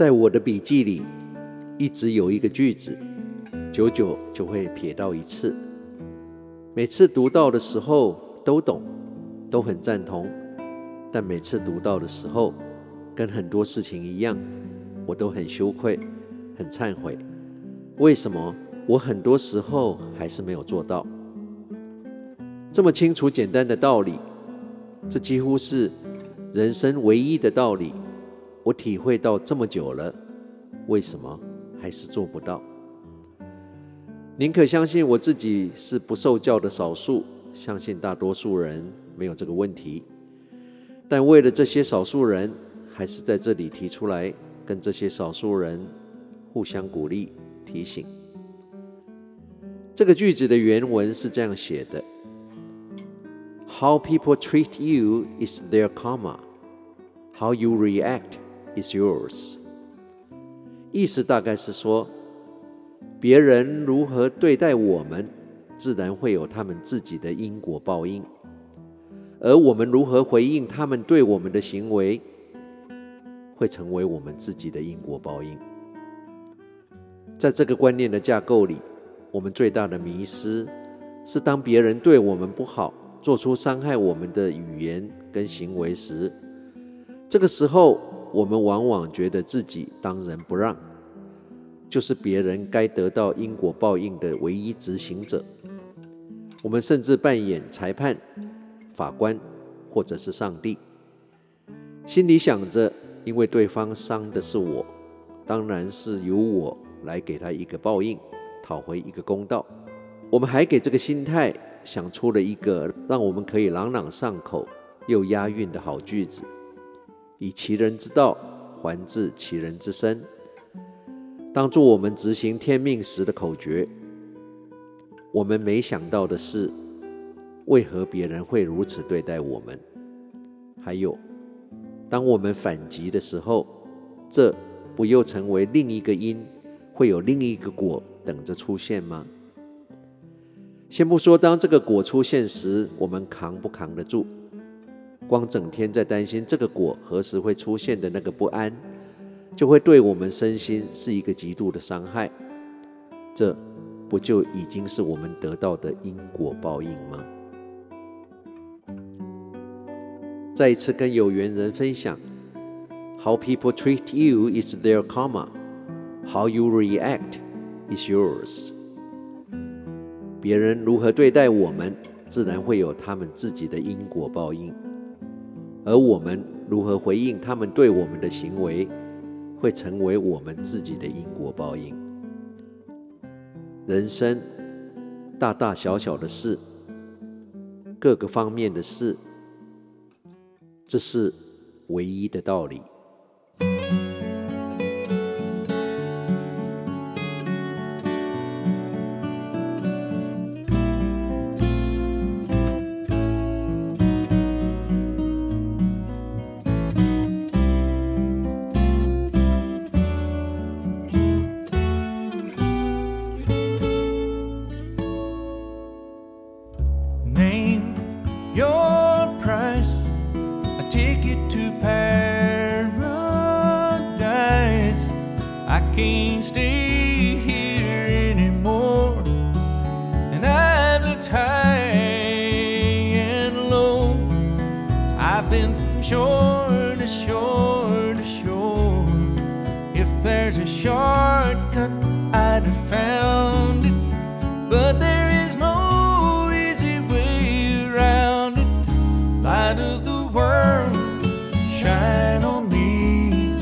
在我的笔记里，一直有一个句子，久久就会瞥到一次。每次读到的时候都懂，都很赞同，但每次读到的时候，跟很多事情一样，我都很羞愧，很忏悔。为什么我很多时候还是没有做到？这么清楚简单的道理，这几乎是人生唯一的道理。我体会到这么久了，为什么还是做不到？宁可相信我自己是不受教的少数，相信大多数人没有这个问题。但为了这些少数人，还是在这里提出来，跟这些少数人互相鼓励、提醒。这个句子的原文是这样写的：How people treat you is their karma. How you react is yours。意思大概是说，别人如何对待我们，自然会有他们自己的因果报应；而我们如何回应他们对我们的行为，会成为我们自己的因果报应。在这个观念的架构里，我们最大的迷失是，当别人对我们不好，做出伤害我们的语言跟行为时，这个时候，我们往往觉得自己当仁不让，就是别人该得到因果报应的唯一执行者。我们甚至扮演裁判、法官，或者是上帝，心里想着，因为对方伤的是我，当然是由我来给他一个报应，讨回一个公道。我们还给这个心态想出了一个让我们可以朗朗上口又押韵的好句子。以其人之道还治其人之身，当作我们执行天命时的口诀。我们没想到的是，为何别人会如此对待我们？还有，当我们反击的时候，这不又成为另一个因，会有另一个果等着出现吗？先不说当这个果出现时，我们扛不扛得住？光整天在担心这个果何时会出现的那个不安，就会对我们身心是一个极度的伤害。这不就已经是我们得到的因果报应吗？再一次跟有缘人分享：How people treat you is their karma. How you react is yours. 别人如何对待我们，自然会有他们自己的因果报应。而我们如何回应他们对我们的行为，会成为我们自己的因果报应。人生大大小小的事，各个方面的事，这是唯一的道理。Shore to shore to shore. If there's a shortcut, I'd have found it. But there is no easy way around it. Light of the world, shine on me.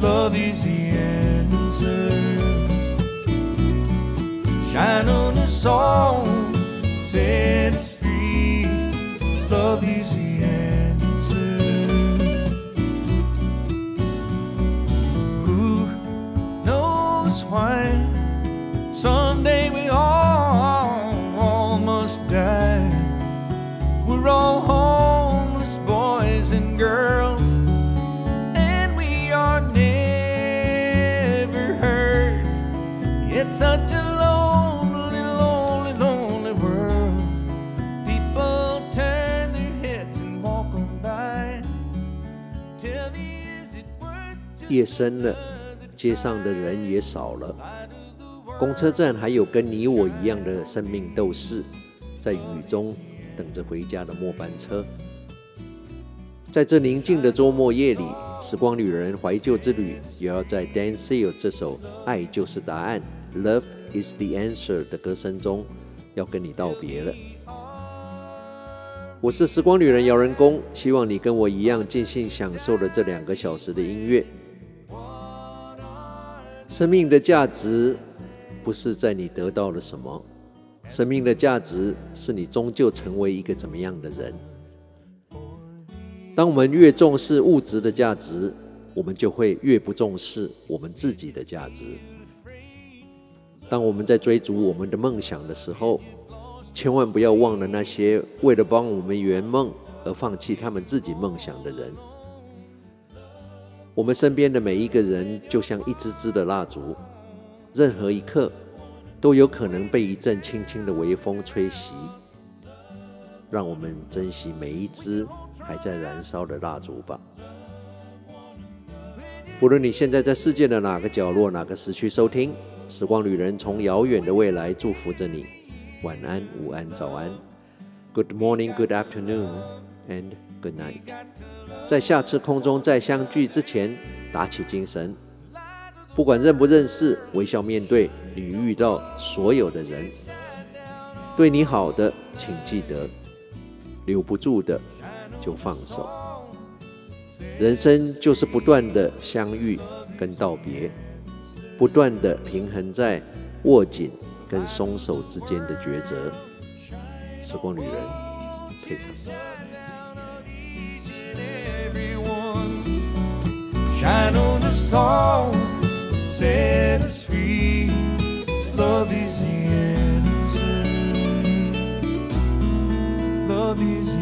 Love is the answer. Shine on the soul, Someday we all, all must die. We're all homeless boys and girls, and we are never hurt. It's such a turn their heads and walk on by. 夜深了， 街上的人也少了， 公车站还有跟你我一样的生命斗士，在雨中等着回家的末班车。在这宁静的周末夜里，时光旅人怀旧之旅也要在 Dan Seal 这首《爱就是答案》（Love is the answer） 的歌声中，要跟你道别了。我是时光旅人姚人工，希望你跟我一样尽兴享受了这两个小时的音乐。生命的价值不是在你得到了什么，生命的价值是你终究成为一个怎么样的人。当我们越重视物质的价值，我们就会越不重视我们自己的价值。当我们在追逐我们的梦想的时候，千万不要忘了那些为了帮我们圆梦而放弃他们自己梦想的人。我们身边的每一个人就像一支支的蜡烛，任何一刻都有可能被一阵轻轻的微风吹袭。让我们珍惜每一支还在燃烧的蜡烛吧。无论你现在在世界的哪个角落、哪个时区收听，《时光旅人》从遥远的未来祝福着你。晚安、午安、早安，Good morning, Good afternoon, and Good night。在下次空中再相聚之前，打起精神。不管认不认识，微笑面对你遇到所有的人。对你好的，请记得；留不住的，就放手。人生就是不断的相遇跟道别，不断的平衡在握紧。跟松手之间的抉择，时光旅人退场。set us free. Love is the answer. Love is